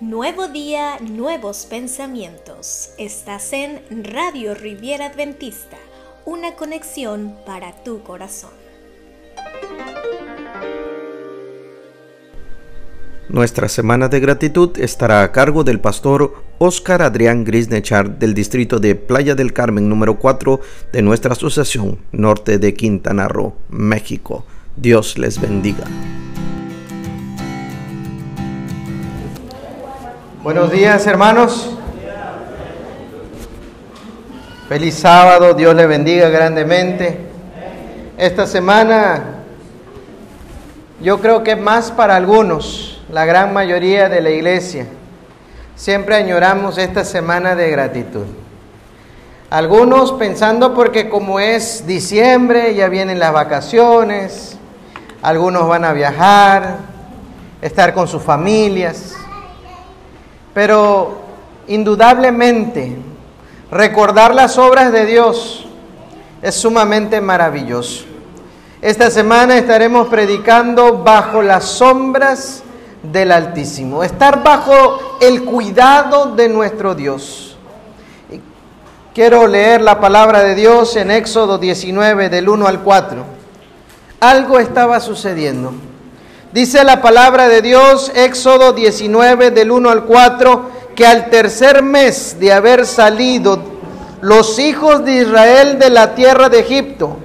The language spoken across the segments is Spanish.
Nuevo día, nuevos pensamientos. Estás en Radio Riviera Adventista, una conexión para tu corazón. Nuestra semana de gratitud estará a cargo del pastor Oscar Adrián Grisnechar del distrito de Playa del Carmen número 4 de nuestra asociación Norte de Quintana Roo, México. Dios les bendiga. Buenos días hermanos. Feliz sábado, Dios le bendiga grandemente. Esta semana yo creo que es más para algunos, la gran mayoría de la iglesia. Siempre añoramos esta semana de gratitud. Algunos pensando porque como es diciembre, ya vienen las vacaciones, algunos van a viajar, estar con sus familias. Pero indudablemente recordar las obras de Dios es sumamente maravilloso. Esta semana estaremos predicando bajo las sombras del Altísimo, estar bajo el cuidado de nuestro Dios. Quiero leer la palabra de Dios en Éxodo 19 del 1 al 4. Algo estaba sucediendo. Dice la palabra de Dios, Éxodo 19 del 1 al 4, que al tercer mes de haber salido los hijos de Israel de la tierra de Egipto,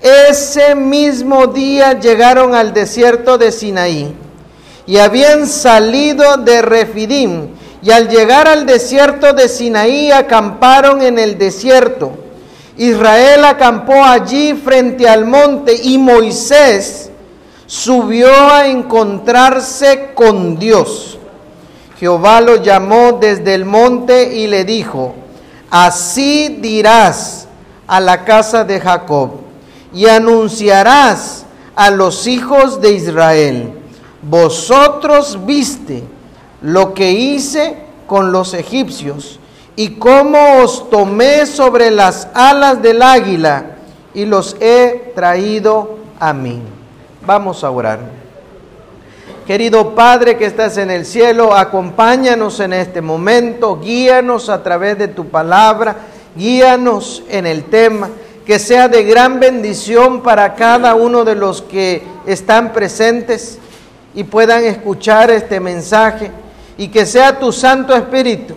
ese mismo día llegaron al desierto de Sinaí y habían salido de Refidim y al llegar al desierto de Sinaí acamparon en el desierto. Israel acampó allí frente al monte y Moisés subió a encontrarse con Dios. Jehová lo llamó desde el monte y le dijo, así dirás a la casa de Jacob y anunciarás a los hijos de Israel, vosotros viste lo que hice con los egipcios y cómo os tomé sobre las alas del águila y los he traído a mí. Vamos a orar. Querido Padre que estás en el cielo, acompáñanos en este momento, guíanos a través de tu palabra, guíanos en el tema, que sea de gran bendición para cada uno de los que están presentes y puedan escuchar este mensaje, y que sea tu Santo Espíritu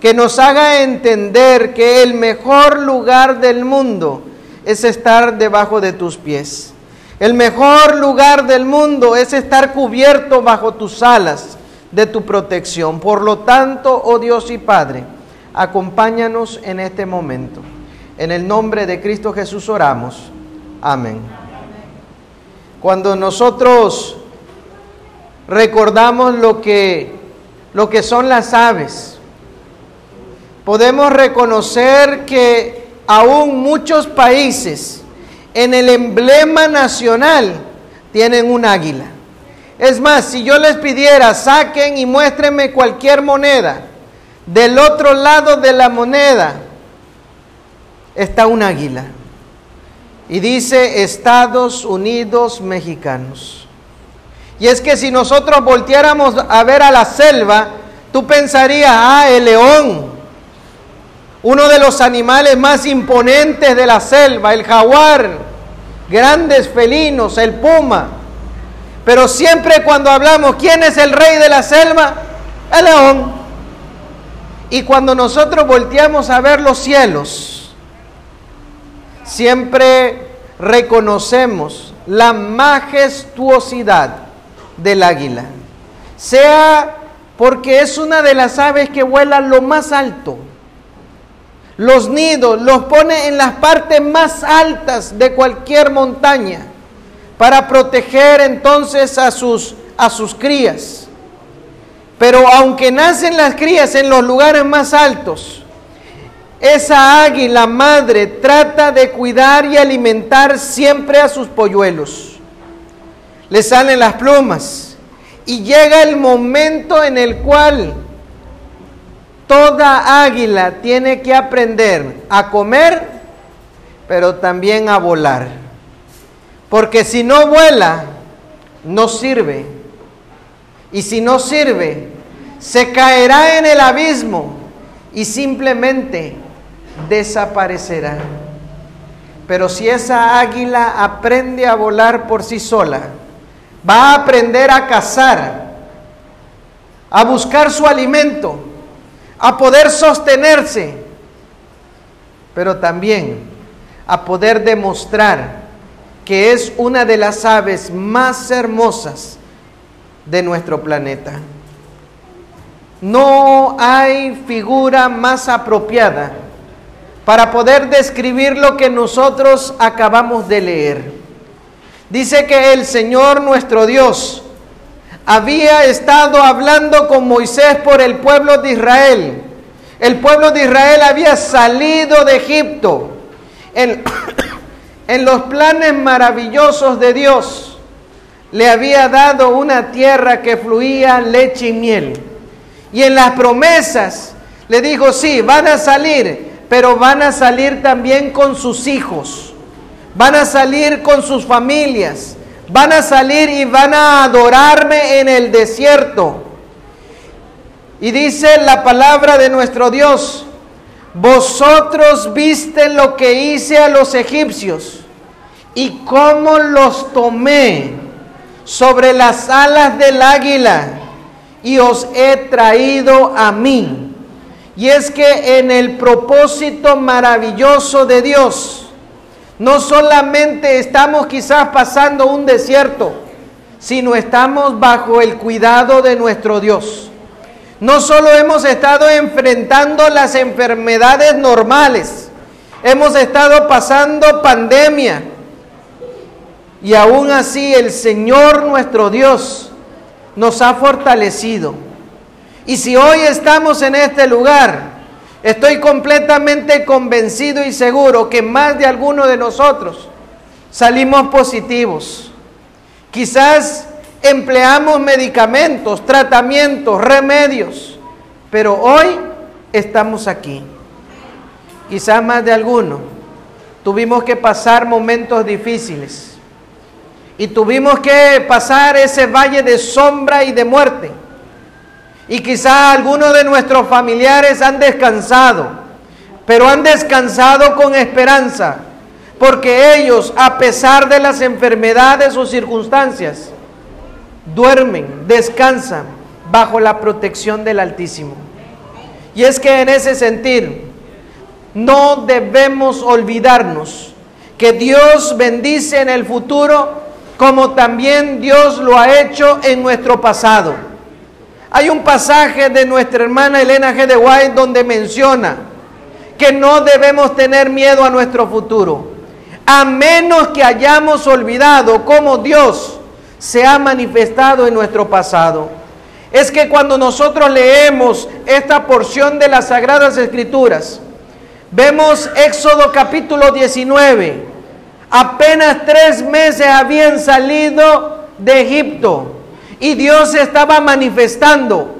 que nos haga entender que el mejor lugar del mundo es estar debajo de tus pies el mejor lugar del mundo es estar cubierto bajo tus alas de tu protección. Por lo tanto, oh Dios y Padre, acompáñanos en este momento. En el nombre de Cristo Jesús oramos. Amén. Cuando nosotros recordamos lo que, lo que son las aves, podemos reconocer que aún muchos países en el emblema nacional tienen un águila. Es más, si yo les pidiera, saquen y muéstrenme cualquier moneda, del otro lado de la moneda está un águila. Y dice Estados Unidos Mexicanos. Y es que si nosotros volteáramos a ver a la selva, tú pensarías, ah, el león, uno de los animales más imponentes de la selva, el jaguar, grandes felinos, el puma. Pero siempre cuando hablamos, ¿quién es el rey de la selva? El león. Y cuando nosotros volteamos a ver los cielos, siempre reconocemos la majestuosidad del águila. Sea porque es una de las aves que vuela lo más alto los nidos los pone en las partes más altas de cualquier montaña para proteger entonces a sus, a sus crías. Pero aunque nacen las crías en los lugares más altos, esa águila madre trata de cuidar y alimentar siempre a sus polluelos. Le salen las plumas y llega el momento en el cual Toda águila tiene que aprender a comer, pero también a volar. Porque si no vuela, no sirve. Y si no sirve, se caerá en el abismo y simplemente desaparecerá. Pero si esa águila aprende a volar por sí sola, va a aprender a cazar, a buscar su alimento, a poder sostenerse, pero también a poder demostrar que es una de las aves más hermosas de nuestro planeta. No hay figura más apropiada para poder describir lo que nosotros acabamos de leer. Dice que el Señor nuestro Dios había estado hablando con Moisés por el pueblo de Israel. El pueblo de Israel había salido de Egipto en, los planes maravillosos de Dios. Le había dado una tierra que fluía leche y miel. Y en las promesas le dijo, sí, van a salir, pero van a salir también con sus hijos, van a salir con sus familias, van a salir y van a adorarme en el desierto. Y dice la palabra de nuestro Dios, vosotros viste lo que hice a los egipcios y cómo los tomé sobre las alas del águila y os he traído a mí. Y es que en el propósito maravilloso de Dios, no solamente estamos quizás pasando un desierto, sino estamos bajo el cuidado de nuestro Dios. No solo hemos estado enfrentando las enfermedades normales, hemos estado pasando pandemia, y aún así el Señor nuestro Dios nos ha fortalecido. Y si hoy estamos en este lugar, estoy completamente convencido y seguro que más de alguno de nosotros salimos positivos. Quizás empleamos medicamentos, tratamientos, remedios, pero hoy estamos aquí. Quizás más de alguno tuvimos que pasar momentos difíciles y tuvimos que pasar ese valle de sombra y de muerte. Y quizá algunos de nuestros familiares han descansado, pero han descansado con esperanza, porque ellos, a pesar de las enfermedades o circunstancias, duermen, descansan bajo la protección del Altísimo. Y es que en ese sentir, no debemos olvidarnos que Dios bendice en el futuro como también Dios lo ha hecho en nuestro pasado. Hay un pasaje de nuestra hermana Elena G. de White donde menciona que no debemos tener miedo a nuestro futuro, a menos que hayamos olvidado cómo Dios se ha manifestado en nuestro pasado. Es que cuando nosotros leemos esta porción de las Sagradas Escrituras, vemos Éxodo capítulo 19, Apenas tres meses habían salido de Egipto y Dios estaba manifestando.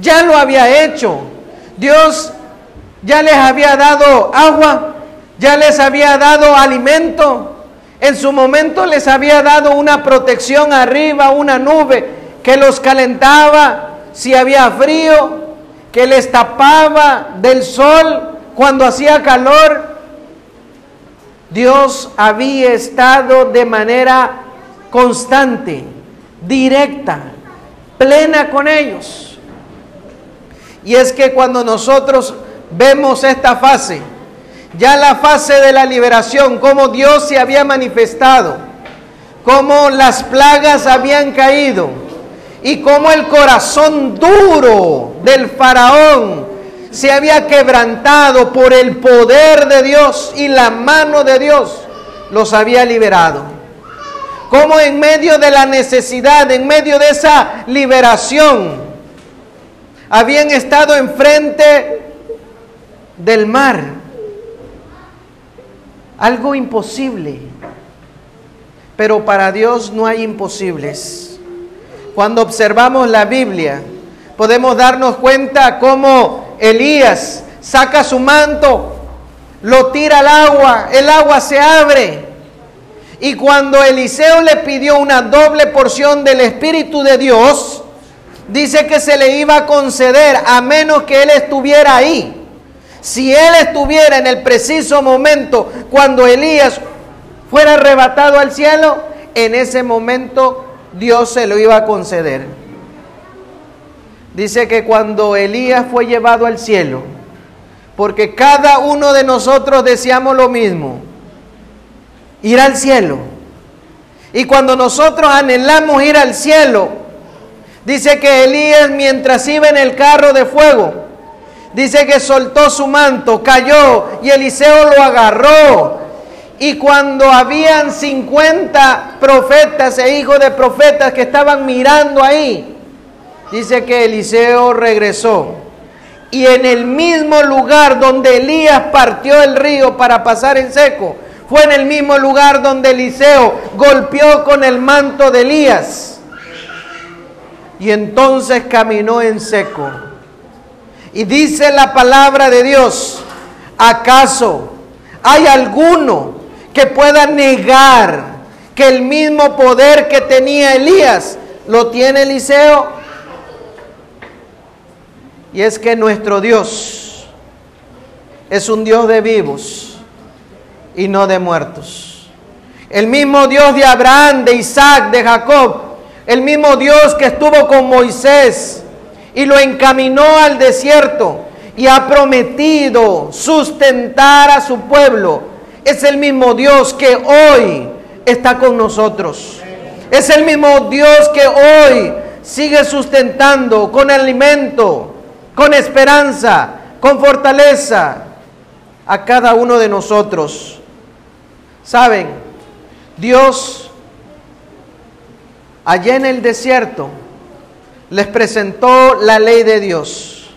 Ya lo había hecho. Dios ya les había dado agua, ya les había dado alimento. En su momento les había dado una protección arriba, una nube que los calentaba si había frío, que les tapaba del sol cuando hacía calor Dios había estado de manera constante, directa, plena con ellos. Y es que cuando nosotros vemos esta fase, ya la fase de la liberación, cómo Dios se había manifestado, cómo las plagas habían caído y cómo el corazón duro del faraón se había quebrantado por el poder de Dios y la mano de Dios los había liberado. Como en medio de la necesidad, en medio de esa liberación, habían estado enfrente del mar. Algo imposible. Pero para Dios no hay imposibles. Cuando observamos la Biblia, podemos darnos cuenta cómo Elías saca su manto, lo tira al agua, el agua se abre. Y cuando Eliseo le pidió una doble porción del Espíritu de Dios, dice que se le iba a conceder a menos que él estuviera ahí. Si él estuviera en el preciso momento cuando Elías fuera arrebatado al cielo, en ese momento Dios se lo iba a conceder. Dice que cuando Elías fue llevado al cielo, porque cada uno de nosotros deseamos lo mismo, ir al cielo. Y cuando nosotros anhelamos ir al cielo, dice que Elías mientras iba en el carro de fuego, dice que soltó su manto, cayó y Eliseo lo agarró y cuando habían 50 profetas e hijos de profetas que estaban mirando ahí, dice que Eliseo regresó. Y en el mismo lugar donde Elías partió el río para pasar en seco, fue en el mismo lugar donde Eliseo golpeó con el manto de Elías. Y entonces caminó en seco. Y dice la palabra de Dios, ¿acaso hay alguno que pueda negar que el mismo poder que tenía Elías lo tiene Eliseo. Y es que nuestro Dios es un Dios de vivos y no de muertos. El mismo Dios de Abraham, de Isaac, de Jacob, el mismo Dios que estuvo con Moisés y lo encaminó al desierto y ha prometido sustentar a su pueblo es el mismo Dios que hoy está con nosotros. Es el mismo Dios que hoy sigue sustentando con alimento, con esperanza, con fortaleza a cada uno de nosotros. Saben, Dios allá en el desierto les presentó la ley de Dios.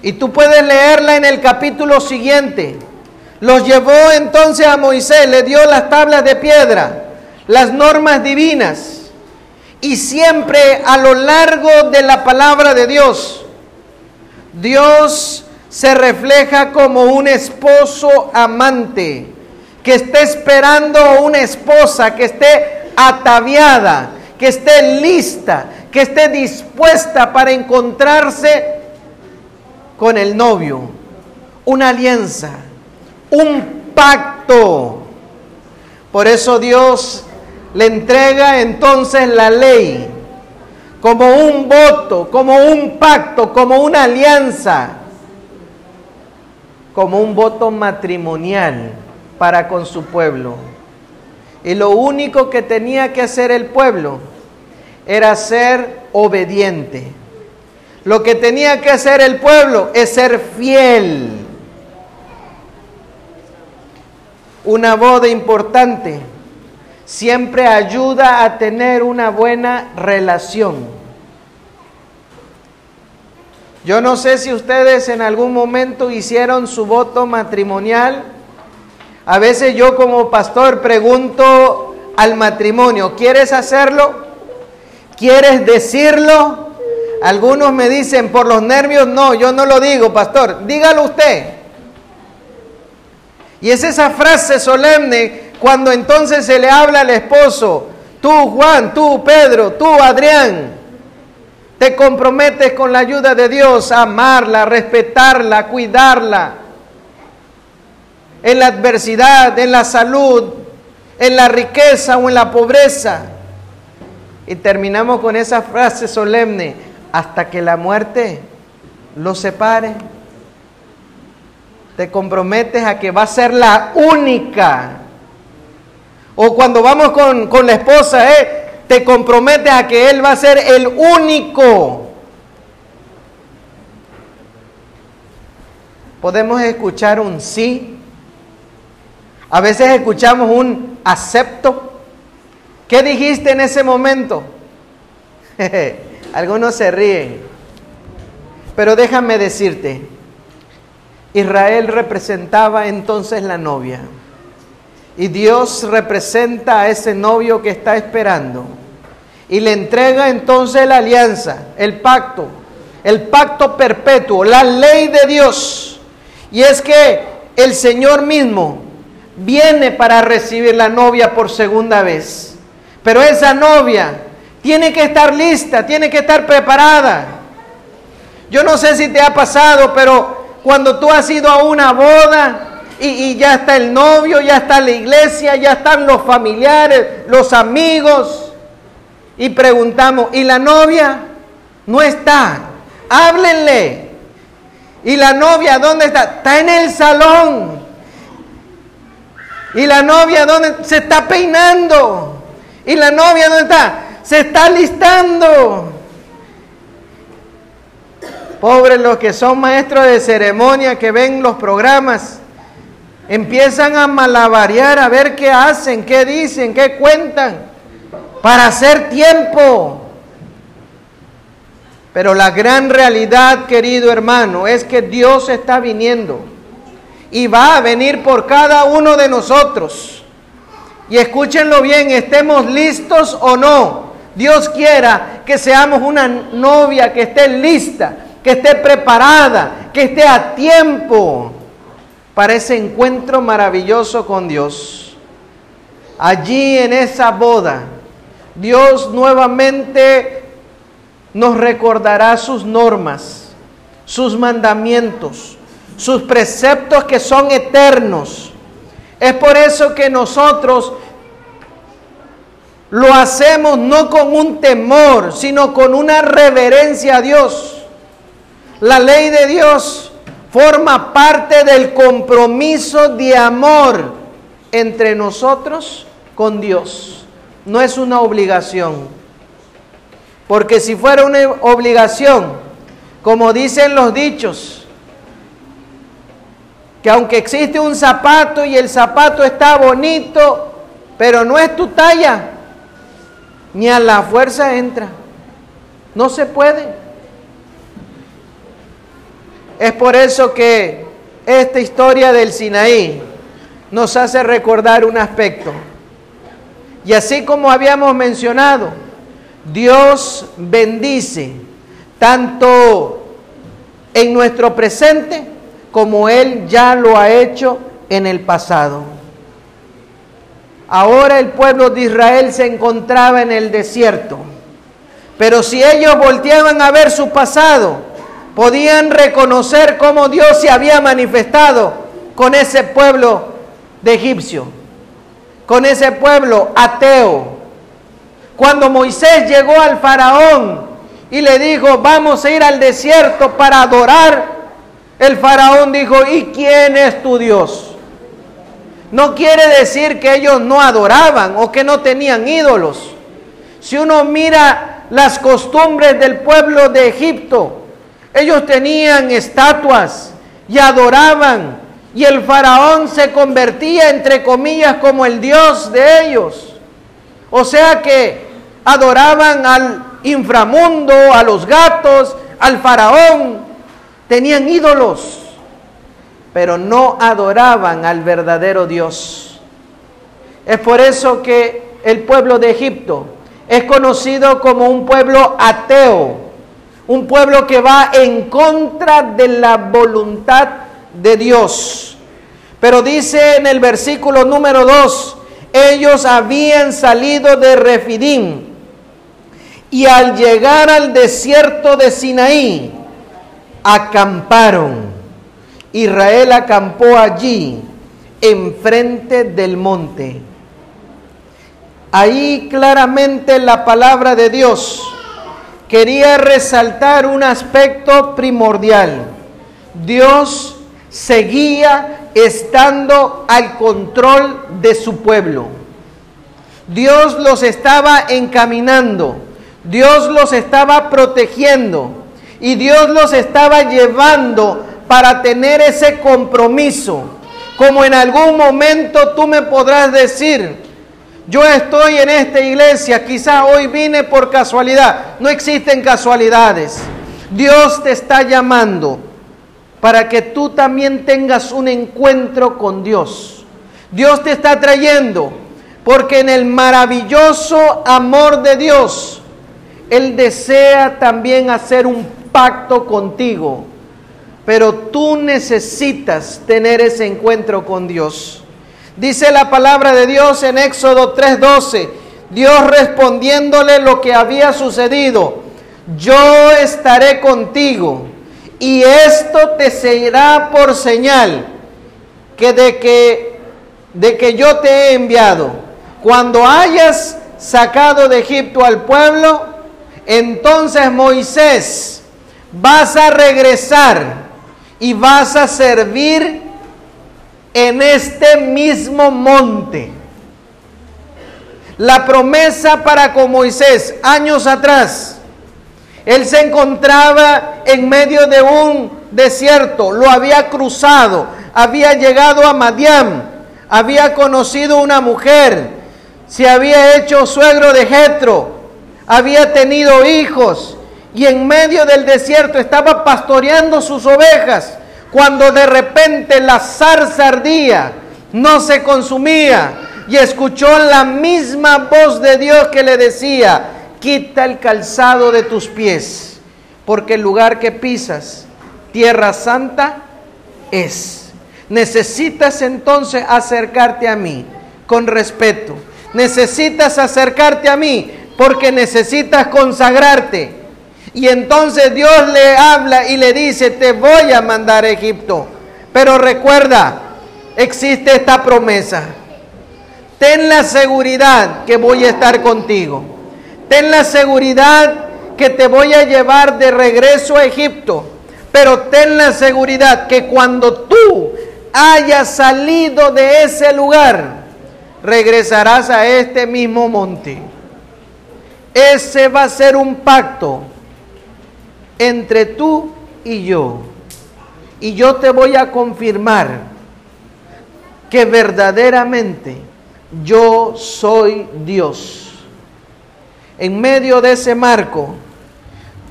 Y tú puedes leerla en el capítulo siguiente. Los llevó entonces a Moisés, le dio las tablas de piedra, las normas divinas. Y siempre a lo largo de la palabra de Dios, Dios se refleja como un esposo amante que esté esperando una esposa que esté ataviada, que esté lista, que esté dispuesta para encontrarse con el novio, una alianza un pacto. Por eso Dios le entrega entonces la ley como un voto, como un pacto, como una alianza, como un voto matrimonial para con su pueblo. Y lo único que tenía que hacer el pueblo era ser obediente. Lo que tenía que hacer el pueblo es ser fiel Una boda importante siempre ayuda a tener una buena relación. Yo no sé si ustedes en algún momento hicieron su voto matrimonial. A veces yo como pastor pregunto al matrimonio, ¿quieres hacerlo? ¿Quieres decirlo? Algunos me dicen por los nervios, no, yo no lo digo, pastor, dígalo usted. Y es esa frase solemne cuando entonces se le habla al esposo, tú Juan, tú Pedro, tú Adrián, te comprometes con la ayuda de Dios a amarla, respetarla, cuidarla, en la adversidad, en la salud, en la riqueza o en la pobreza. Y terminamos con esa frase solemne, hasta que la muerte los separe te comprometes a que va a ser la única. O cuando vamos con, la esposa, ¿eh? te comprometes a que él va a ser el único. Podemos escuchar un sí. A veces escuchamos un acepto. ¿Qué dijiste en ese momento? Algunos se ríen. Pero déjame decirte, Israel representaba entonces la novia. Y Dios representa a ese novio que está esperando. Y le entrega entonces la alianza, el pacto, el pacto perpetuo, la ley de Dios. Y es que el Señor mismo viene para recibir la novia por segunda vez. Pero esa novia Tiene que estar lista, tiene que estar preparada. Yo no sé si te ha pasado, pero cuando tú has ido a una boda y, y, ya está el novio, ya está la iglesia, ya están los familiares, los amigos, y preguntamos, ¿y la novia? No está. Háblenle. ¿Y la novia dónde está? Está en el salón. ¿Y la novia dónde? Se está peinando. ¿Y la novia dónde está? Se está listando. Pobres los que son maestros de ceremonia que ven los programas. Empiezan a malabarear a ver qué hacen, qué dicen, qué cuentan. Para hacer tiempo. Pero la gran realidad, querido hermano, es que Dios está viniendo y va a venir por cada uno de nosotros. Y escúchenlo bien, estemos listos o no. Dios quiera que seamos una novia que esté lista, que esté preparada, que esté a tiempo para ese encuentro maravilloso con Dios. Allí en esa boda, Dios nuevamente nos recordará sus normas, sus mandamientos, sus preceptos que son eternos. Es por eso que nosotros lo hacemos no con un temor, sino con una reverencia a Dios. La ley de Dios forma parte del compromiso de amor entre nosotros con Dios. No es una obligación. Porque si fuera una obligación, como dicen los dichos, que aunque existe un zapato y el zapato está bonito, pero no es tu talla, ni a la fuerza entra. No se puede. Es por eso que esta historia del Sinaí nos hace recordar un aspecto. Y así como habíamos mencionado, Dios bendice tanto en nuestro presente como Él ya lo ha hecho en el pasado. Ahora el pueblo de Israel se encontraba en el desierto, pero si ellos volteaban a ver su pasado, podían reconocer cómo Dios se había manifestado con ese pueblo de egipcio, con ese pueblo ateo, cuando Moisés llegó al faraón y le dijo, vamos a ir al desierto para adorar, el faraón dijo, ¿y quién es tu Dios? No quiere decir que ellos no adoraban o que no tenían ídolos. Si uno mira las costumbres del pueblo de Egipto, ellos tenían estatuas y adoraban y el faraón se convertía entre comillas como el Dios de ellos. O sea que adoraban al inframundo, a los gatos, al faraón. Tenían ídolos, pero no adoraban al verdadero Dios. Es por eso que el pueblo de Egipto es conocido como un pueblo ateo, un pueblo que va en contra de la voluntad de Dios. Pero dice en el versículo número 2, ellos habían salido de Refidim y al llegar al desierto de Sinaí, acamparon. Israel acampó allí, enfrente del monte. Ahí claramente la palabra de Dios quería resaltar un aspecto primordial. Dios seguía estando al control de su pueblo. Dios los estaba encaminando, Dios los estaba protegiendo y Dios los estaba llevando para tener ese compromiso. Como en algún momento tú me podrás decir, yo estoy en esta iglesia, quizá hoy vine por casualidad, no existen casualidades. Dios te está llamando para que tú también tengas un encuentro con Dios. Dios te está trayendo porque en el maravilloso amor de Dios, Él desea también hacer un pacto contigo. Pero tú necesitas tener ese encuentro con Dios. Dice la palabra de Dios en Éxodo 3:12. Dios respondiéndole lo que había sucedido, yo estaré contigo y esto te será por señal que de que de que yo te he enviado. Cuando hayas sacado de Egipto al pueblo, entonces Moisés vas a regresar y vas a servir en este mismo monte. La promesa para con Moisés años atrás. Él se encontraba en medio de un desierto, lo había cruzado, había llegado a Madián, había conocido una mujer, se había hecho suegro de Jetro, había tenido hijos y en medio del desierto estaba pastoreando sus ovejas cuando de repente la zarza ardía, no se consumía y escuchó la misma voz de Dios que le decía, quita el calzado de tus pies, porque el lugar que pisas, tierra santa, es. Necesitas entonces acercarte a mí con respeto. Necesitas acercarte a mí porque necesitas consagrarte. Y entonces Dios le habla y le dice, te voy a mandar a Egipto. Pero recuerda, existe esta promesa. Ten la seguridad que voy a estar contigo. Ten la seguridad que te voy a llevar de regreso a Egipto. Pero ten la seguridad que cuando tú hayas salido de ese lugar, regresarás a este mismo monte. Ese va a ser un pacto entre tú y yo. Y yo te voy a confirmar que verdaderamente yo soy Dios. En medio de ese marco,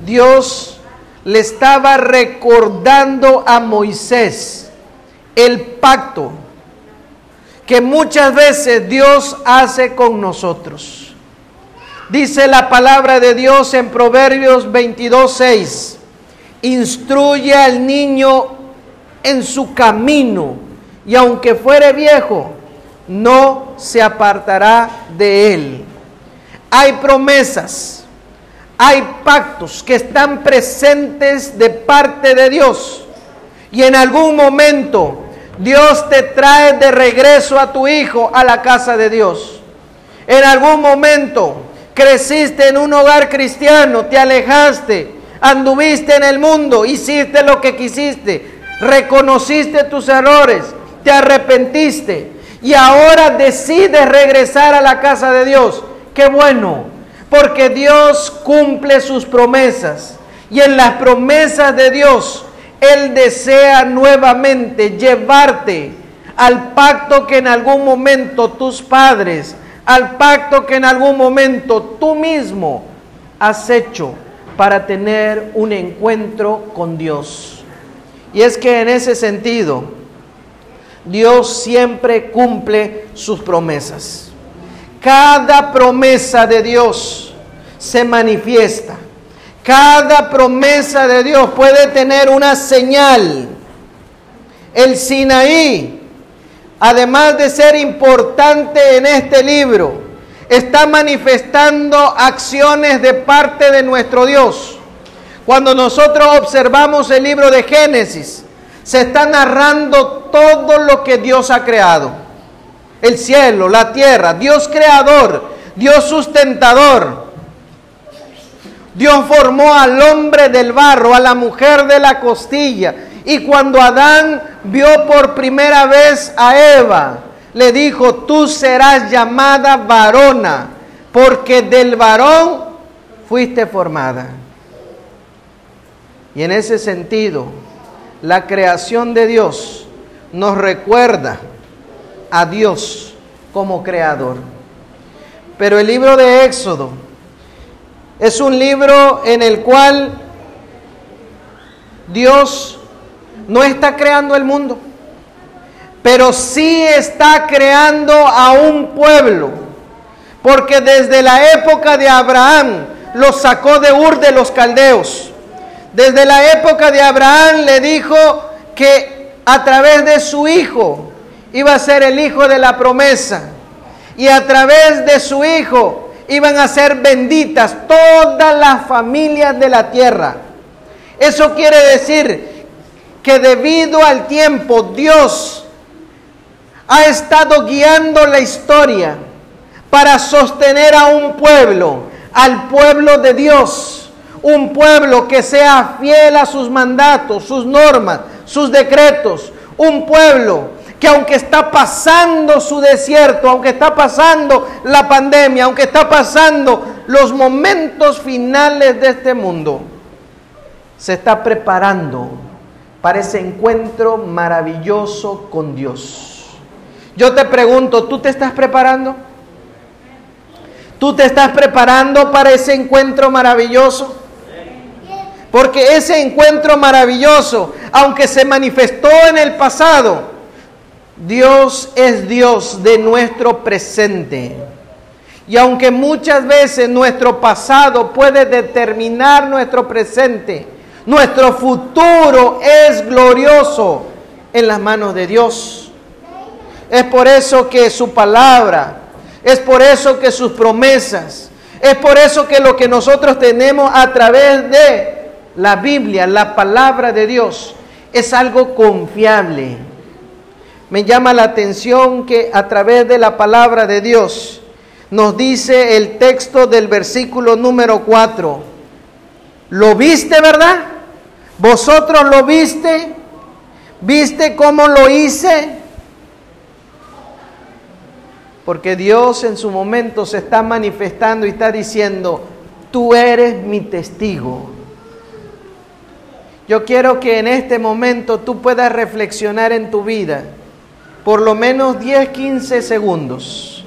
Dios le estaba recordando a Moisés el pacto que muchas veces Dios hace con nosotros. Dice la palabra de Dios en Proverbios 22, 6. Instruye al niño en su camino y aunque fuere viejo, no se apartará de él. Hay promesas, hay pactos que están presentes de parte de Dios y en algún momento Dios te trae de regreso a tu hijo a la casa de Dios. En algún momento creciste en un hogar cristiano, te alejaste, anduviste en el mundo, hiciste lo que quisiste, reconociste tus errores, te arrepentiste y ahora decides regresar a la casa de Dios. Qué bueno, porque Dios cumple sus promesas y en las promesas de Dios Él desea nuevamente llevarte al pacto que en algún momento tus padres al pacto que en algún momento tú mismo has hecho para tener un encuentro con Dios. Y es que en ese sentido, Dios siempre cumple sus promesas. Cada promesa de Dios se manifiesta. Cada promesa de Dios puede tener una señal. El Sinaí además de ser importante en este libro, está manifestando acciones de parte de nuestro Dios. Cuando nosotros observamos el libro de Génesis, se está narrando todo lo que Dios ha creado. El cielo, la tierra, Dios creador, Dios sustentador. Dios formó al hombre del barro, a la mujer de la costilla, y cuando Adán vio por primera vez a Eva, le dijo, tú serás llamada varona, porque del varón fuiste formada. Y en ese sentido, la creación de Dios nos recuerda a Dios como creador. Pero el libro de Éxodo es un libro en el cual Dios no está creando el mundo, pero sí está creando a un pueblo, porque desde la época de Abraham lo sacó de Ur de los caldeos. Desde la época de Abraham le dijo que a través de su hijo iba a ser el hijo de la promesa. Y a través de su hijo iban a ser benditas todas las familias de la tierra. Eso quiere decir que debido al tiempo Dios ha estado guiando la historia para sostener a un pueblo, al pueblo de Dios, un pueblo que sea fiel a sus mandatos, sus normas, sus decretos, un pueblo que aunque está pasando su desierto, aunque está pasando la pandemia, aunque está pasando los momentos finales de este mundo, se está preparando para ese encuentro maravilloso con Dios. Yo te pregunto, ¿tú te estás preparando? ¿Tú te estás preparando para ese encuentro maravilloso? Porque ese encuentro maravilloso, aunque se manifestó en el pasado, Dios es Dios de nuestro presente. Y aunque muchas veces nuestro pasado puede determinar nuestro presente, nuestro futuro es glorioso en las manos de Dios. Es por eso que su palabra, es por eso que sus promesas, es por eso que lo que nosotros tenemos a través de la Biblia, la palabra de Dios, es algo confiable me llama la atención que a través de la palabra de Dios nos dice el texto del versículo número 4. ¿Lo viste, verdad? ¿Vosotros lo viste? ¿Viste cómo lo hice? Porque Dios en su momento se está manifestando y está diciendo, tú eres mi testigo. Yo quiero que en este momento tú puedas reflexionar en tu vida por lo menos 10, 15 segundos.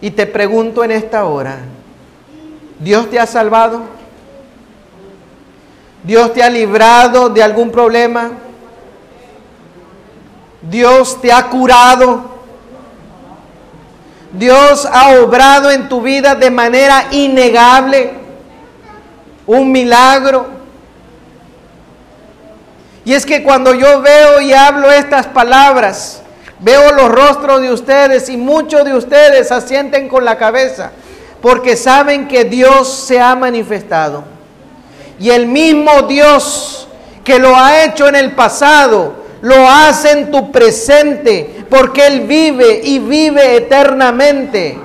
Y te pregunto en esta hora, ¿Dios te ha salvado? ¿Dios te ha librado de algún problema? ¿Dios te ha curado? Dios ha obrado en tu vida de manera innegable un milagro. Y es que cuando yo veo y hablo estas palabras, veo los rostros de ustedes y muchos de ustedes asienten con la cabeza porque saben que Dios se ha manifestado. Y el mismo Dios que lo ha hecho en el pasado, lo hace en tu presente, porque Él vive y vive eternamente.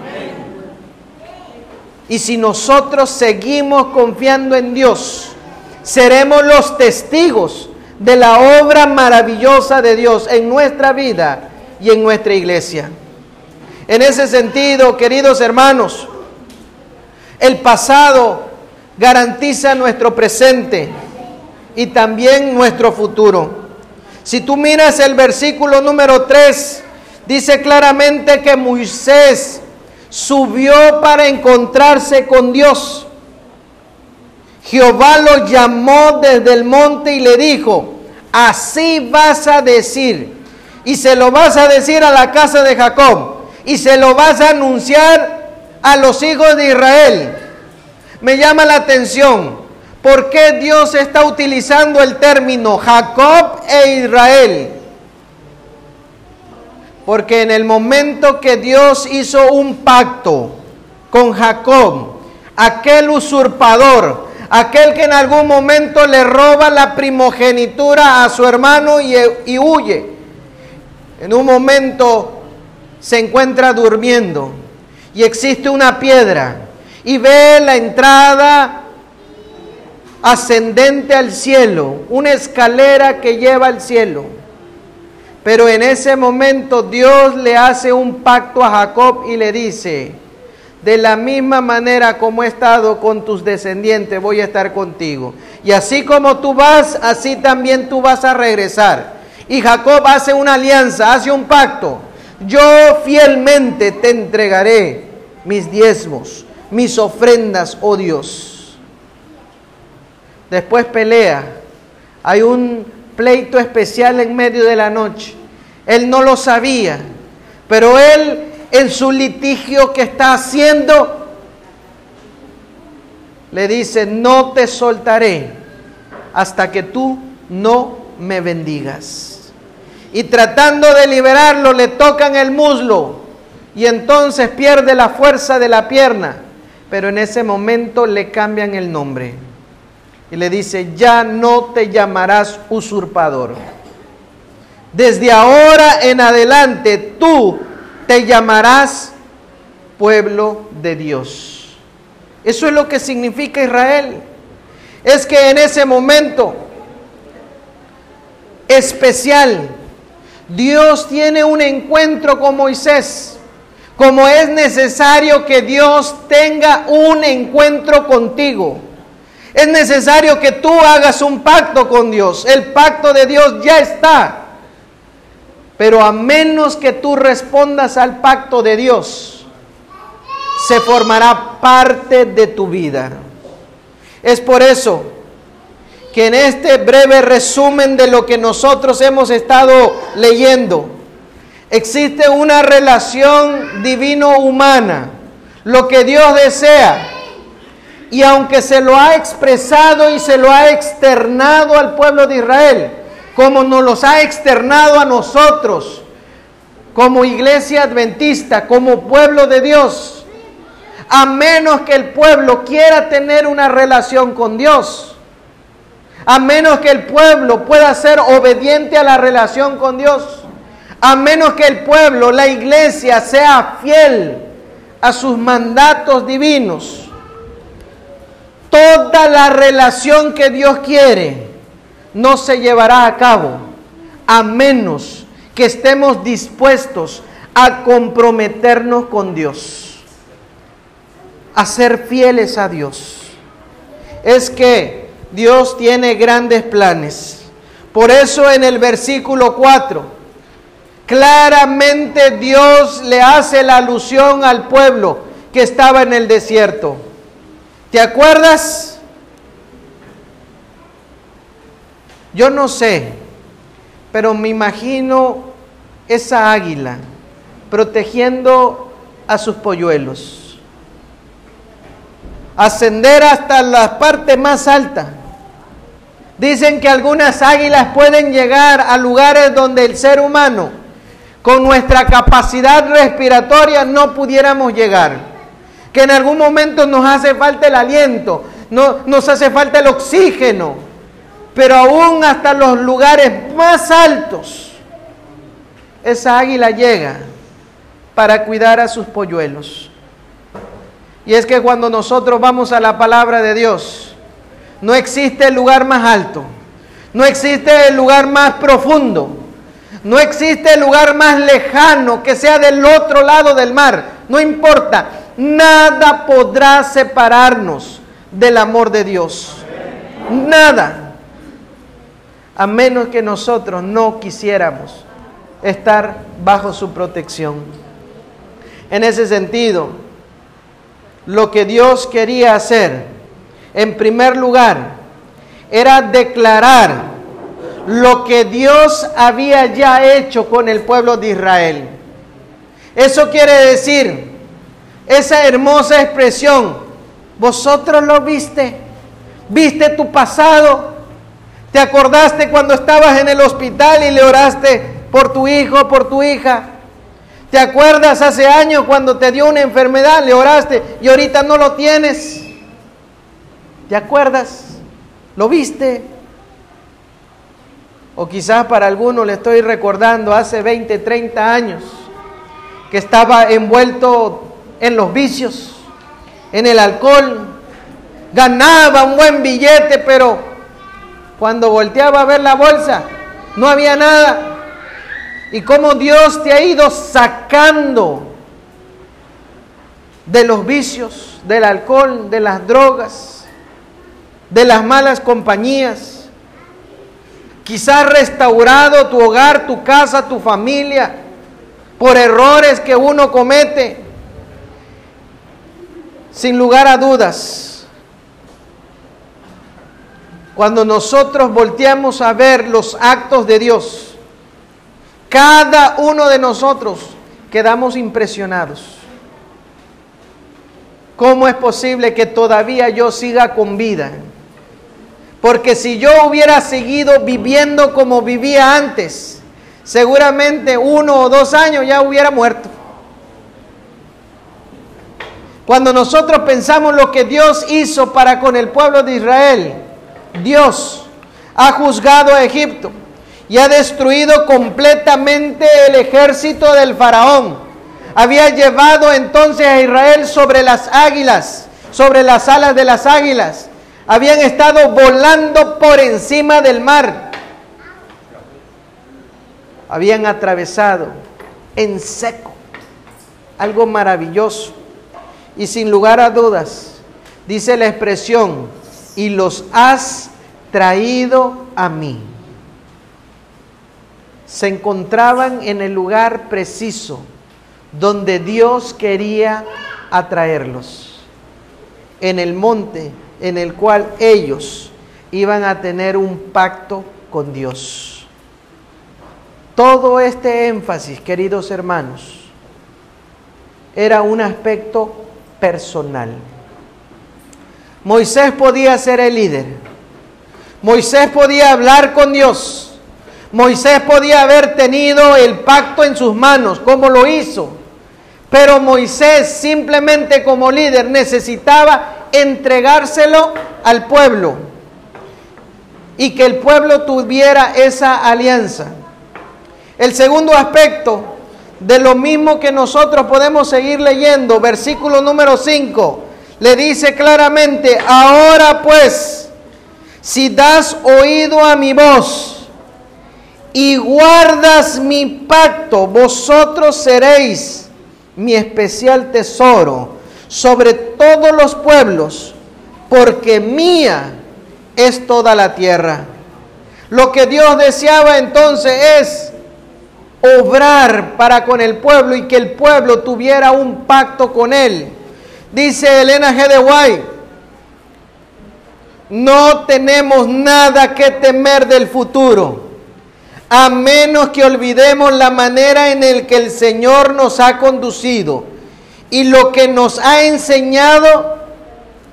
Y si nosotros seguimos confiando en Dios, seremos los testigos de la obra maravillosa de Dios en nuestra vida y en nuestra iglesia. En ese sentido, queridos hermanos, el pasado garantiza nuestro presente y también nuestro futuro. Si tú miras el versículo número 3, dice claramente que Moisés subió para encontrarse con Dios. Jehová lo llamó desde el monte y le dijo, así vas a decir. Y se lo vas a decir a la casa de Jacob. Y se lo vas a anunciar a los hijos de Israel. Me llama la atención. ¿Por qué Dios está utilizando el término Jacob e Israel? Porque en el momento que Dios hizo un pacto con Jacob, aquel usurpador, aquel que en algún momento le roba la primogenitura a su hermano y, huye. En un momento se encuentra durmiendo y existe una piedra y ve la entrada ascendente al cielo, una escalera que lleva al cielo. Pero en ese momento Dios le hace un pacto a Jacob y le dice, de la misma manera como he estado con tus descendientes, voy a estar contigo. Y así como tú vas, así también tú vas a regresar. Y Jacob hace una alianza, hace un pacto. Yo fielmente te entregaré mis diezmos, mis ofrendas, oh Dios. Después pelea. Hay un pleito especial en medio de la noche. Él no lo sabía, pero él en su litigio que está haciendo, le dice, no te soltaré hasta que tú no me bendigas. Y tratando de liberarlo, le tocan el muslo y entonces pierde la fuerza de la pierna, pero en ese momento le cambian el nombre y le dice, ya no te llamarás usurpador. Desde ahora en adelante tú te llamarás pueblo de Dios. Eso es lo que significa Israel. Es que en ese momento especial, Dios tiene un encuentro con Moisés, como es necesario que Dios tenga un encuentro contigo. Es necesario que tú hagas un pacto con Dios. El pacto de Dios ya está. Pero a menos que tú respondas al pacto de Dios, se formará parte de tu vida. Es por eso que en este breve resumen de lo que nosotros hemos estado leyendo, existe una relación divino-humana, lo que Dios desea. Y aunque se lo ha expresado y se lo ha externado al pueblo de Israel, como nos los ha externado a nosotros, como iglesia adventista, como pueblo de Dios, a menos que el pueblo quiera tener una relación con Dios, a menos que el pueblo pueda ser obediente a la relación con Dios, a menos que el pueblo, la iglesia, sea fiel a sus mandatos divinos, toda la relación que Dios quiere no se llevará a cabo, a menos que estemos dispuestos a comprometernos con Dios, a ser fieles a Dios. Es que Dios tiene grandes planes. Por eso en el versículo 4, claramente Dios le hace la alusión al pueblo que estaba en el desierto. ¿Te acuerdas? Yo no sé, pero me imagino esa águila protegiendo a sus polluelos. Ascender hasta la parte más alta Dicen que algunas águilas pueden llegar a lugares donde el ser humano, con nuestra capacidad respiratoria, no pudiéramos llegar. Que en algún momento nos hace falta el aliento, no, nos hace falta el oxígeno. Pero aún hasta los lugares más altos, esa águila llega para cuidar a sus polluelos. Y es que cuando nosotros vamos a la palabra de Dios, no existe el lugar más alto. No existe el lugar más profundo. No existe lugar más lejano que sea del otro lado del mar. No importa. Nada podrá separarnos del amor de Dios. Nada. A menos que nosotros no quisiéramos estar bajo su protección. En ese sentido, lo que Dios quería hacer en primer lugar, era declarar lo que Dios había ya hecho con el pueblo de Israel. Eso quiere decir, esa hermosa expresión, vosotros lo viste, viste tu pasado, te acordaste cuando estabas en el hospital y le oraste por tu hijo, por tu hija. ¿Te acuerdas hace años cuando te dio una enfermedad, le oraste y ahorita no lo tienes? ¿Te acuerdas? ¿Lo viste? O quizás para algunos le estoy recordando hace 20, 30 años que estaba envuelto en los vicios, en el alcohol, ganaba un buen billete, pero cuando volteaba a ver la bolsa no había nada. Y cómo Dios te ha ido sacando de los vicios, del alcohol, de las drogas, de las malas compañías. Quizás restaurado tu hogar, tu casa, tu familia, por errores que uno comete. Sin lugar a dudas, cuando nosotros volteamos a ver los actos de Dios, cada uno de nosotros quedamos impresionados. ¿Cómo es posible que todavía yo siga con vida? Porque si yo hubiera seguido viviendo como vivía antes, seguramente uno o dos años ya hubiera muerto. Cuando nosotros pensamos lo que Dios hizo para con el pueblo de Israel, Dios ha juzgado a Egipto y ha destruido completamente el ejército del faraón. Había llevado entonces a Israel sobre las águilas, sobre las alas de las águilas. Habían estado volando por encima del mar. Habían atravesado en seco algo maravilloso. Y sin lugar a dudas, dice la expresión, y los has traído a mí. Se encontraban en el lugar preciso donde Dios quería atraerlos, en el monte en el cual ellos iban a tener un pacto con Dios. Todo este énfasis, queridos hermanos, era un aspecto personal. Moisés podía ser el líder. Moisés podía hablar con Dios. Moisés podía haber tenido el pacto en sus manos, como lo hizo. Pero Moisés simplemente como líder necesitaba entregárselo al pueblo y que el pueblo tuviera esa alianza. El segundo aspecto de lo mismo que nosotros podemos seguir leyendo, versículo número 5, le dice claramente, ahora pues, si das oído a mi voz y guardas mi pacto, vosotros seréis mi especial tesoro sobre todos los pueblos, porque mía es toda la tierra. Lo que Dios deseaba entonces es obrar para con el pueblo y que el pueblo tuviera un pacto con él. Dice Elena G. de White, no tenemos nada que temer del futuro, a menos que olvidemos la manera en la que el Señor nos ha conducido y lo que nos ha enseñado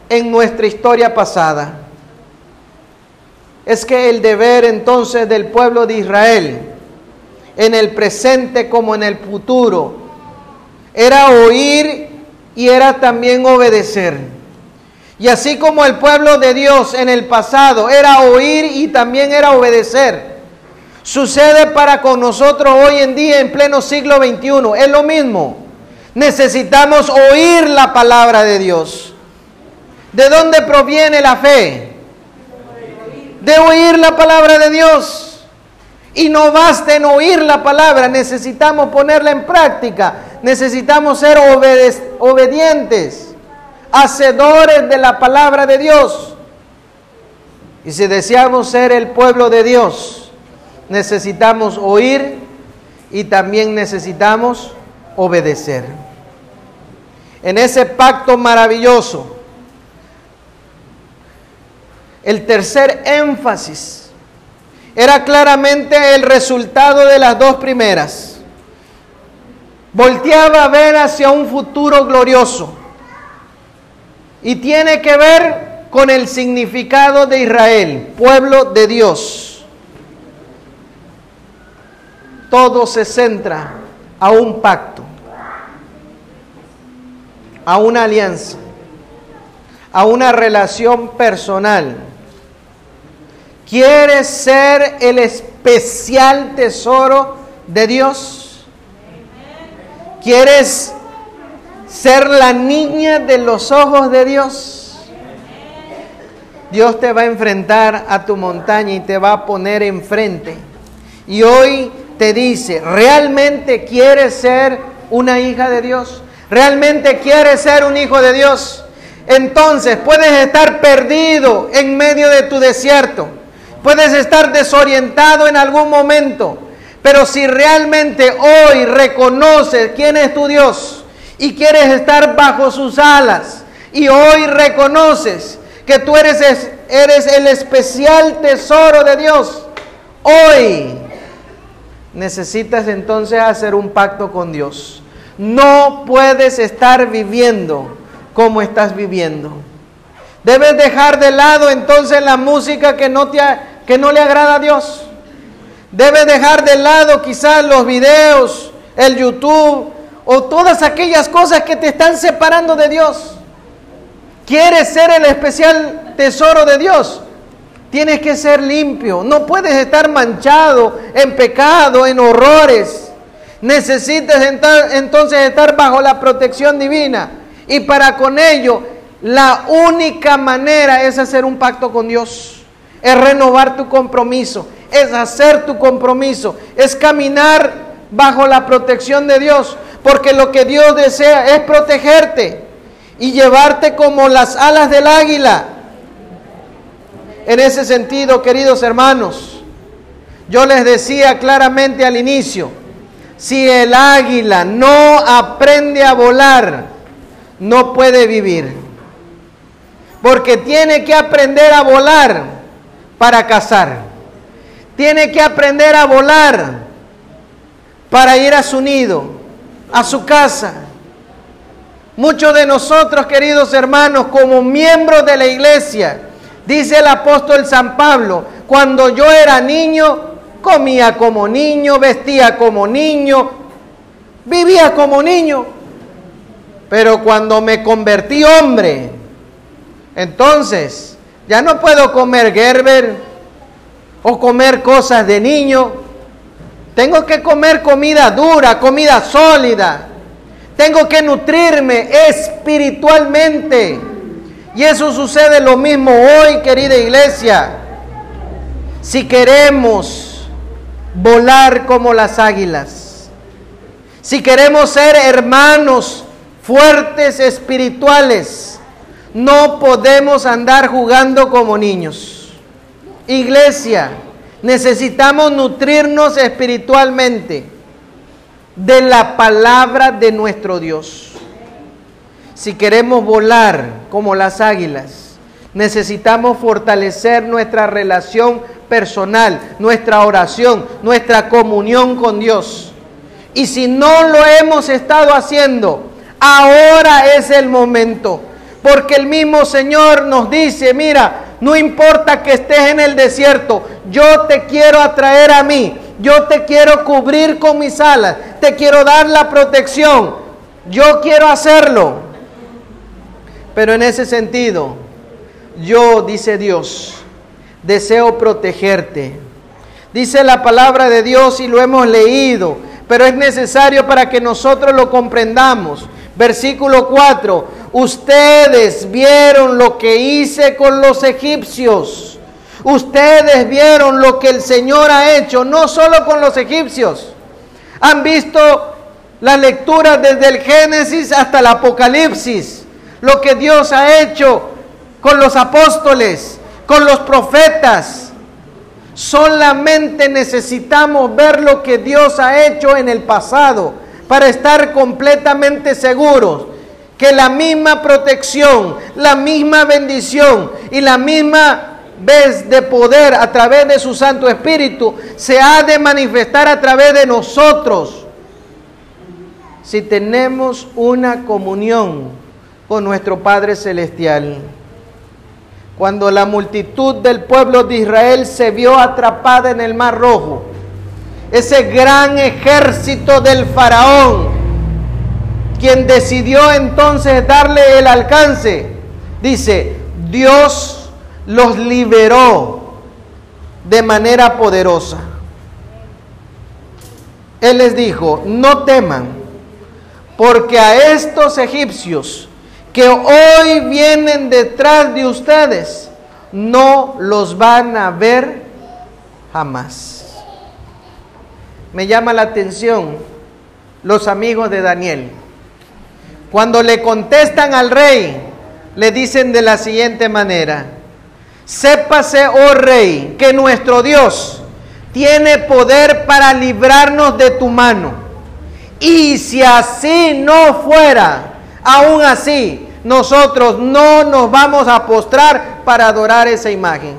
en nuestra historia pasada. Es que el deber entonces del pueblo de Israel en el presente como en el futuro. Era oír y era también obedecer. Y así como el pueblo de Dios en el pasado era oír y también era obedecer, sucede para con nosotros hoy en día en pleno siglo XXI. Es lo mismo. Necesitamos oír la palabra de Dios. ¿De dónde proviene la fe? De oír la palabra de Dios. Y no basta en oír la palabra, necesitamos ponerla en práctica, necesitamos ser obedientes, hacedores de la palabra de Dios. Y si deseamos ser el pueblo de Dios, necesitamos oír y también necesitamos obedecer. En ese pacto maravilloso, el tercer énfasis era claramente el resultado de las dos primeras. Volteaba a ver hacia un futuro glorioso. Y tiene que ver con el significado de Israel, pueblo de Dios. Todo se centra a un pacto, a una alianza, a una relación personal ¿Quieres ser el especial tesoro de Dios? ¿Quieres ser la niña de los ojos de Dios? Dios te va a enfrentar a tu montaña y te va a poner enfrente. Y hoy te dice, ¿realmente quieres ser una hija de Dios? ¿Realmente quieres ser un hijo de Dios? Entonces puedes estar perdido en medio de tu desierto Puedes estar desorientado en algún momento, pero si realmente hoy reconoces quién es tu Dios y quieres estar bajo sus alas y hoy reconoces que tú eres, eres el especial tesoro de Dios, hoy necesitas entonces hacer un pacto con Dios. No puedes estar viviendo como estás viviendo. Debes dejar de lado entonces la música que no te, que no le agrada a Dios. Debe dejar de lado quizás los videos, el YouTube o todas aquellas cosas que te están separando de Dios. ¿Quieres ser el especial tesoro de Dios? Tienes que ser limpio. No puedes estar manchado en pecado, en horrores. Necesitas entonces estar bajo la protección divina. Y para con ello, la única manera es hacer un pacto con Dios. Es renovar tu compromiso. Es hacer tu compromiso. Es caminar bajo la protección de Dios. Porque lo que Dios desea es protegerte y llevarte como las alas del águila en ese sentido, queridos hermanos, yo les decía claramente al inicio, si el águila no aprende a volar, no puede vivir. Porque tiene que aprender a volar para cazar. Tiene que aprender a volar para ir a su nido, a su casa. Muchos de nosotros, queridos hermanos, como miembros de la iglesia, Dice el apóstol San Pablo, cuando yo era niño, comía como niño, vestía como niño, vivía como niño. Pero cuando me convertí hombre, entonces ya no puedo comer Gerber o comer cosas de niño. Tengo que comer comida dura, comida sólida. Tengo que nutrirme espiritualmente. Y eso sucede lo mismo hoy, querida iglesia. Si queremos volar como las águilas, si queremos ser hermanos fuertes espirituales, no podemos andar jugando como niños. Iglesia, necesitamos nutrirnos espiritualmente de la palabra de nuestro Dios. Si queremos volar como las águilas, necesitamos fortalecer nuestra relación personal, nuestra oración, nuestra comunión con Dios. Y si no lo hemos estado haciendo, ahora es el momento. Porque el mismo Señor nos dice, mira, no importa que estés en el desierto, yo te quiero atraer a mí, yo te quiero cubrir con mis alas, te quiero dar la protección, yo quiero hacerlo. Pero en ese sentido, yo, dice Dios, deseo protegerte. Dice la palabra de Dios y lo hemos leído, pero es necesario para que nosotros lo comprendamos. Versículo 4, ustedes vieron lo que hice con los egipcios. Ustedes vieron lo que el Señor ha hecho, no solo con los egipcios. Han visto la lectura desde el Génesis hasta el Apocalipsis lo que Dios ha hecho con los apóstoles, con los profetas. Solamente necesitamos ver lo que Dios ha hecho en el pasado para estar completamente seguros que la misma protección, la misma bendición y la misma vez de poder a través de su Santo Espíritu se ha de manifestar a través de nosotros si tenemos una comunión con nuestro Padre Celestial. Cuando la multitud del pueblo de Israel se vio atrapada en el Mar Rojo, ese gran ejército del faraón, quien decidió entonces darle el alcance, dice, Dios los liberó de manera poderosa. Él les dijo, no teman, porque a estos egipcios que hoy vienen detrás de ustedes, no los van a ver jamás. Me llama la atención los amigos de Daniel. Cuando le contestan al rey, le dicen de la siguiente manera, sépase, oh rey, que nuestro Dios tiene poder para librarnos de tu mano. Y si así no fuera, Aún así, nosotros no nos vamos a postrar para adorar esa imagen.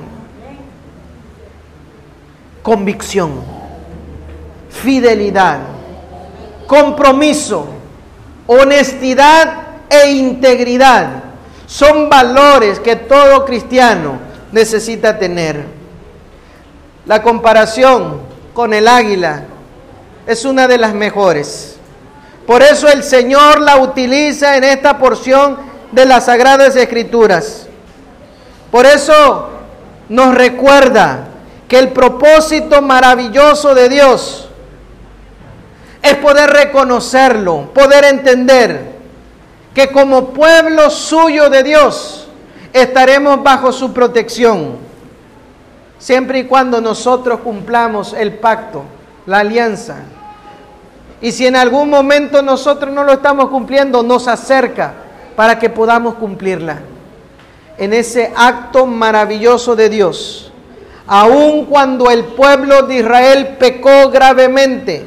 Convicción, fidelidad, compromiso, honestidad e integridad son valores que todo cristiano necesita tener. La comparación con el águila es una de las mejores Por eso el Señor la utiliza en esta porción de las Sagradas Escrituras. Por eso nos recuerda que el propósito maravilloso de Dios es poder reconocerlo, poder entender que como pueblo suyo de Dios estaremos bajo su protección, siempre y cuando nosotros cumplamos el pacto, la alianza. Y si en algún momento nosotros no lo estamos cumpliendo, nos acerca para que podamos cumplirla. En ese acto maravilloso de Dios, aun cuando el pueblo de Israel pecó gravemente,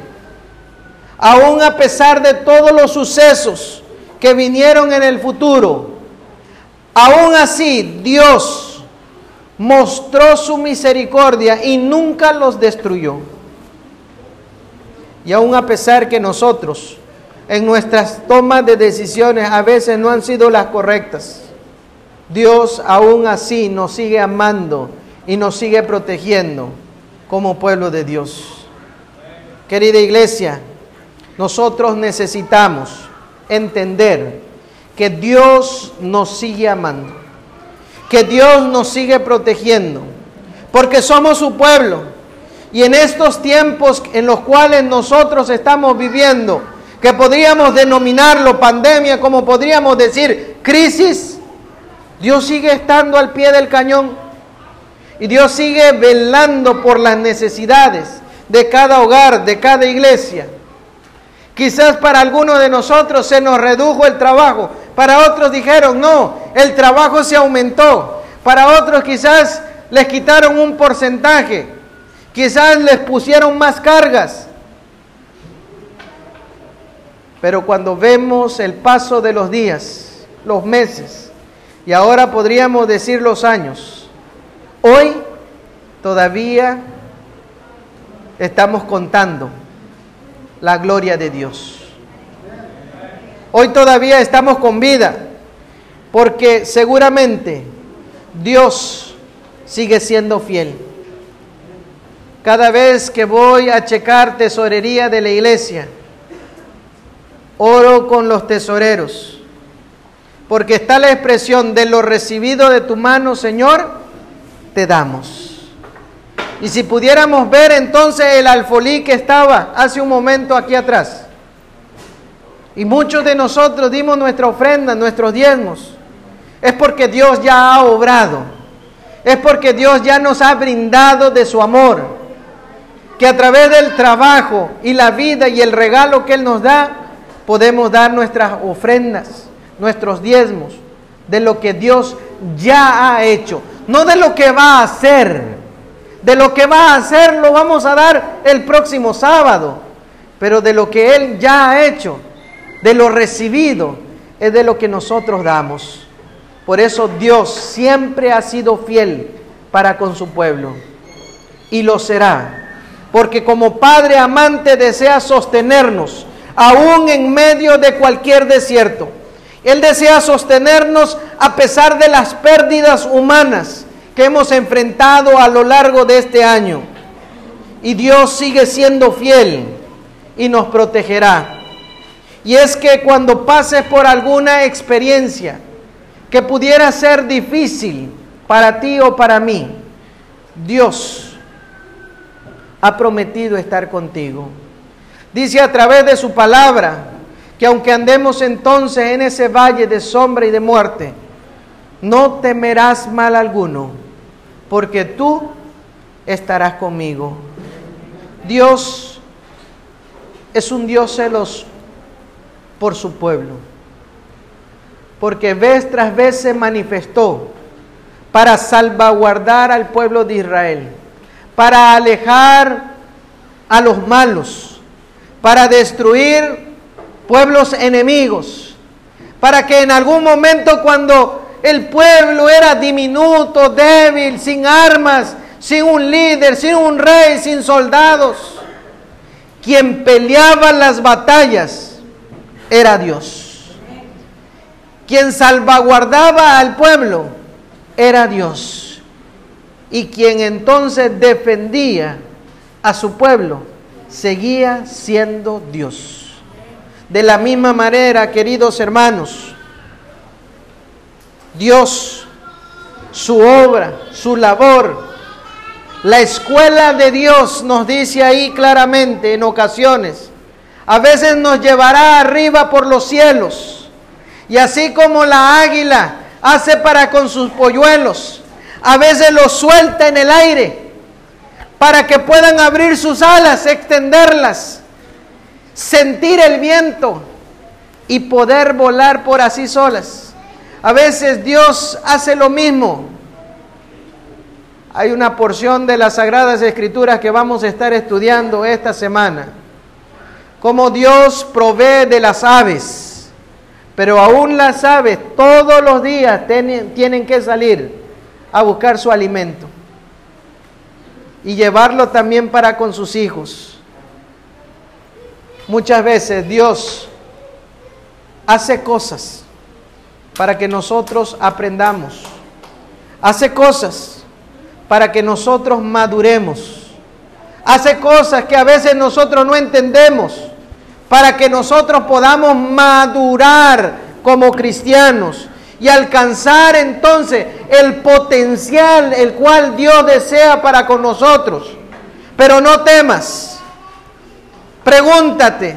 aun a pesar de todos los sucesos que vinieron en el futuro, aún así Dios mostró su misericordia y nunca los destruyó. Y aún a pesar que nosotros en nuestras tomas de decisiones a veces no han sido las correctas, Dios aún así nos sigue amando y nos sigue protegiendo como pueblo de Dios. Querida iglesia, nosotros necesitamos entender que Dios nos sigue amando, que Dios nos sigue protegiendo, porque somos su pueblo. Y en estos tiempos en los cuales nosotros estamos viviendo, que podríamos denominarlo pandemia, como podríamos decir crisis, Dios sigue estando al pie del cañón y Dios sigue velando por las necesidades de cada hogar, de cada iglesia. Quizás para algunos de nosotros se nos redujo el trabajo, para otros dijeron, no, el trabajo se aumentó, para otros quizás les quitaron un porcentaje, quizás les pusieron más cargas. Pero cuando vemos el paso de los días, los meses, y ahora podríamos decir los años, hoy todavía estamos contando la gloria de Dios. Hoy todavía estamos con vida, porque seguramente Dios sigue siendo fiel. Cada vez que voy a checar tesorería de la iglesia, oro con los tesoreros, porque está la expresión de lo recibido de tu mano, Señor, te damos. Y si pudiéramos ver entonces el alfolí que estaba hace un momento aquí atrás. Y muchos de nosotros dimos nuestra ofrenda, nuestros diezmos. Es porque Dios ya ha obrado. Es porque Dios ya nos ha brindado de su amor. Que a través del trabajo y la vida y el regalo que Él nos da, podemos dar nuestras ofrendas, nuestros diezmos, de lo que Dios ya ha hecho. No de lo que va a hacer de lo que va a hacer lo vamos a dar el próximo sábado. Pero de lo que Él ya ha hecho, de lo recibido, es de lo que nosotros damos. Por eso Dios siempre ha sido fiel para con su pueblo. Y lo será. Porque como Padre amante desea sostenernos, aún en medio de cualquier desierto. Él desea sostenernos a pesar de las pérdidas humanas que hemos enfrentado a lo largo de este año. Y Dios sigue siendo fiel y nos protegerá. Y es que cuando pases por alguna experiencia que pudiera ser difícil para ti o para mí, Dios ha prometido estar contigo. Dice a través de su palabra que aunque andemos entonces en ese valle de sombra y de muerte, no temerás mal alguno porque tú estarás conmigo. Dios es un Dios celoso por su pueblo, porque vez tras vez se manifestó para salvaguardar al pueblo de Israel, para alejar a los malos, para destruir pueblos enemigos, para que en algún momento cuando el pueblo era diminuto, débil, sin armas, sin un líder, sin un rey, sin soldados. Quien peleaba las batallas era Dios. Quien salvaguardaba al pueblo era Dios. Y quien entonces defendía a su pueblo seguía siendo Dios. De la misma manera, queridos hermanos, Dios, su obra, su labor, la escuela de Dios nos dice ahí claramente en ocasiones, a veces nos llevará arriba por los cielos. Y así como la águila hace para con sus polluelos, a veces los suelta en el aire para que puedan abrir sus alas, extenderlas, sentir el viento y poder volar por así solas. A veces Dios hace lo mismo. Hay una porción de las Sagradas Escrituras que vamos a estar estudiando esta semana como Dios provee de las aves. Pero aún las aves todos los días tienen, tienen que salir a buscar su alimento y llevarlo también para con sus hijos. Muchas veces Dios hace cosas para que nosotros aprendamos. Hace cosas para que nosotros maduremos. Hace cosas que a veces nosotros no entendemos para que nosotros podamos madurar como cristianos y alcanzar entonces el potencial el cual Dios desea para con nosotros. Pero no temas, pregúntate,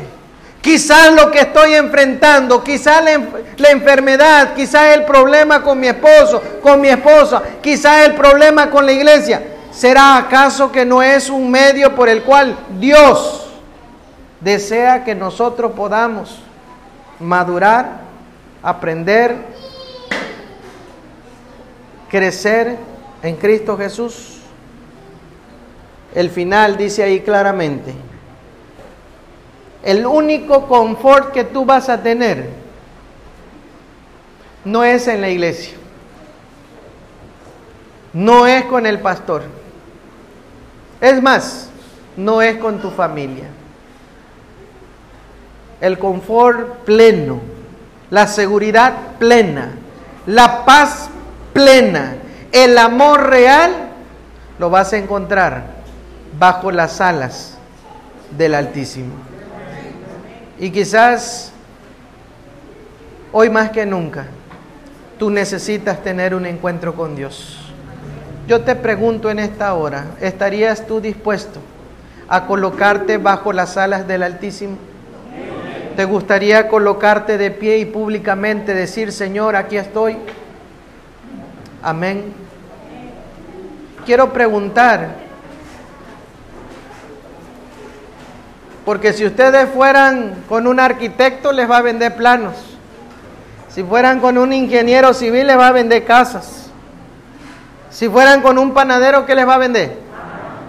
quizás lo que estoy enfrentando, quizás la, enfermedad, quizás el problema con mi esposo, con mi esposa, quizás el problema con la iglesia, ¿será acaso que no es un medio por el cual Dios desea que nosotros podamos madurar, aprender, crecer en Cristo Jesús. El final dice ahí claramente, el único confort que tú vas a tener no es en la iglesia, no es con el pastor, es más, no es con tu familia el confort pleno, la seguridad plena, la paz plena, el amor real, lo vas a encontrar bajo las alas del Altísimo. Y quizás hoy más que nunca tú necesitas tener un encuentro con Dios. Yo te pregunto en esta hora, ¿estarías tú dispuesto a colocarte bajo las alas del Altísimo? ¿Te gustaría colocarte de pie y públicamente decir, Señor, aquí estoy? Amén. Quiero preguntar, porque si ustedes fueran con un arquitecto, les va a vender planos. Si fueran con un ingeniero civil, les va a vender casas. Si fueran con un panadero, ¿qué les va a vender?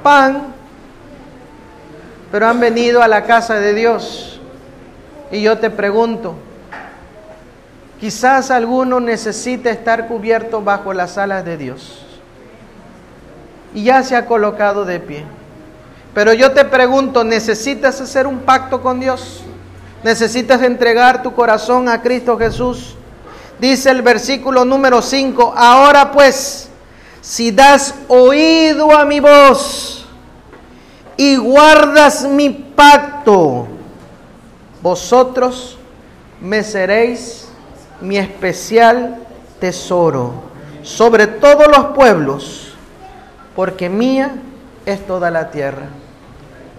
Pan. Pero han venido a la casa de Dios y yo te pregunto, quizás alguno necesite estar cubierto bajo las alas de Dios y ya se ha colocado de pie. Pero yo te pregunto, ¿necesitas hacer un pacto con Dios? ¿Necesitas entregar tu corazón a Cristo Jesús? Dice el versículo número 5, ahora pues, si das oído a mi voz y guardas mi pacto, vosotros me seréis mi especial tesoro sobre todos los pueblos, porque mía es toda la tierra.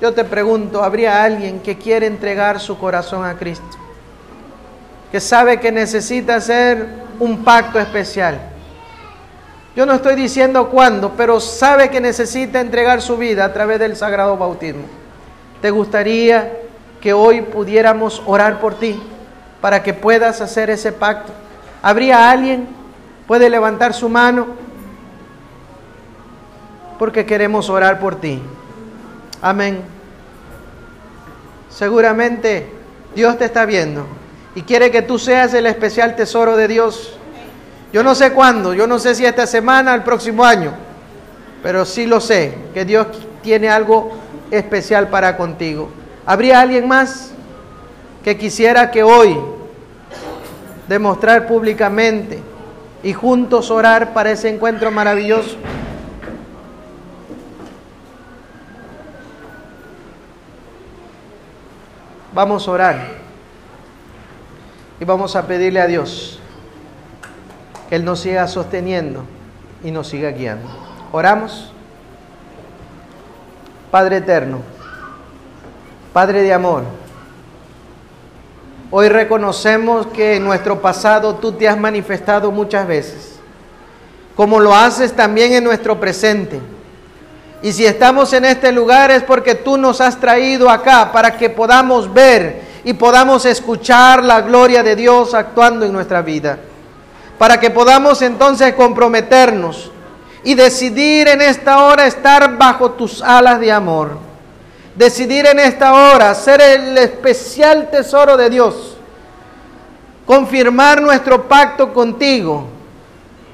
Yo te pregunto, ¿habría alguien que quiere entregar su corazón a Cristo? Que sabe que necesita hacer un pacto especial. Yo no estoy diciendo cuándo, pero sabe que necesita entregar su vida a través del sagrado bautismo. ¿Te gustaría que hoy pudiéramos orar por ti para que puedas hacer ese pacto. ¿Habría alguien? ¿Puede levantar su mano? Porque queremos orar por ti. Amén. Seguramente Dios te está viendo y quiere que tú seas el especial tesoro de Dios. Yo no sé cuándo, yo no sé si esta semana, el próximo año, pero sí lo sé, que Dios tiene algo especial para contigo. ¿Habría alguien más que quisiera que hoy demostrar públicamente y juntos orar para ese encuentro maravilloso? Vamos a orar. Y vamos a pedirle a Dios que Él nos siga sosteniendo y nos siga guiando. Oramos. Padre eterno, Padre de amor, hoy reconocemos que en nuestro pasado tú te has manifestado muchas veces, como lo haces también en nuestro presente. Y si estamos en este lugar es porque tú nos has traído acá para que podamos ver y podamos escuchar la gloria de Dios actuando en nuestra vida. Para que podamos entonces comprometernos y decidir en esta hora estar bajo tus alas de amor. Decidir en esta hora ser el especial tesoro de Dios. Confirmar nuestro pacto contigo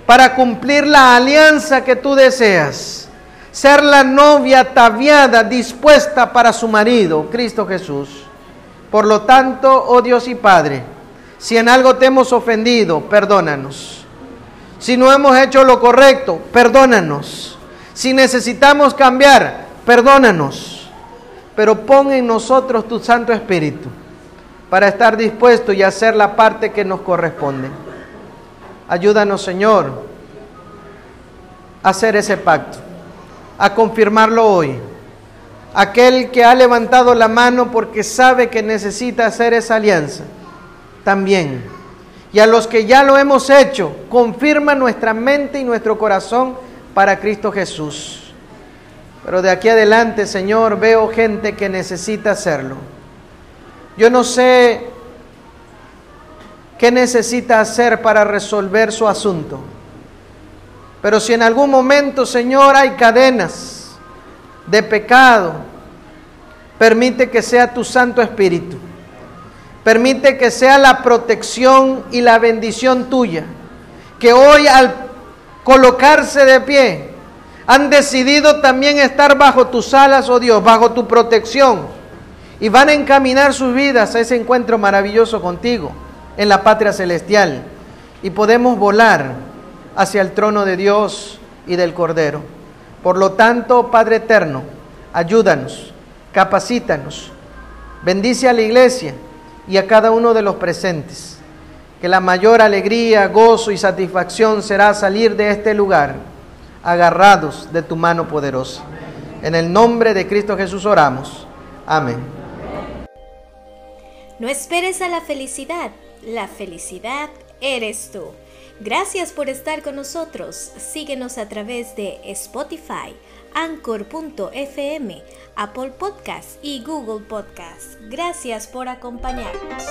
para cumplir la alianza que tú deseas. Ser la novia ataviada, dispuesta para su marido, Cristo Jesús. Por lo tanto, oh Dios y Padre, si en algo te hemos ofendido, perdónanos. Si no hemos hecho lo correcto, perdónanos. Si necesitamos cambiar, perdónanos. Pero pon en nosotros tu Santo Espíritu para estar dispuesto y hacer la parte que nos corresponde. Ayúdanos, Señor, a hacer ese pacto, a confirmarlo hoy. Aquel que ha levantado la mano porque sabe que necesita hacer esa alianza, también y a los que ya lo hemos hecho, confirma nuestra mente y nuestro corazón para Cristo Jesús. Pero de aquí adelante, Señor, veo gente que necesita hacerlo. Yo no sé qué necesita hacer para resolver su asunto. Pero si en algún momento, Señor, hay cadenas de pecado, permite que sea tu Santo Espíritu Permite que sea la protección y la bendición tuya, que hoy al colocarse de pie han decidido también estar bajo tus alas, oh Dios, bajo tu protección, y van a encaminar sus vidas a ese encuentro maravilloso contigo en la patria celestial, y podemos volar hacia el trono de Dios y del Cordero. Por lo tanto, Padre Eterno, ayúdanos, capacítanos, bendice a la iglesia y a cada uno de los presentes, que la mayor alegría, gozo y satisfacción será salir de este lugar agarrados de tu mano poderosa. En el nombre de Cristo Jesús oramos. Amén. No esperes a la felicidad, la felicidad eres tú. Gracias por estar con nosotros. Síguenos a través de Spotify, Anchor.fm, Apple Podcast y Google Podcast. Gracias por acompañarnos.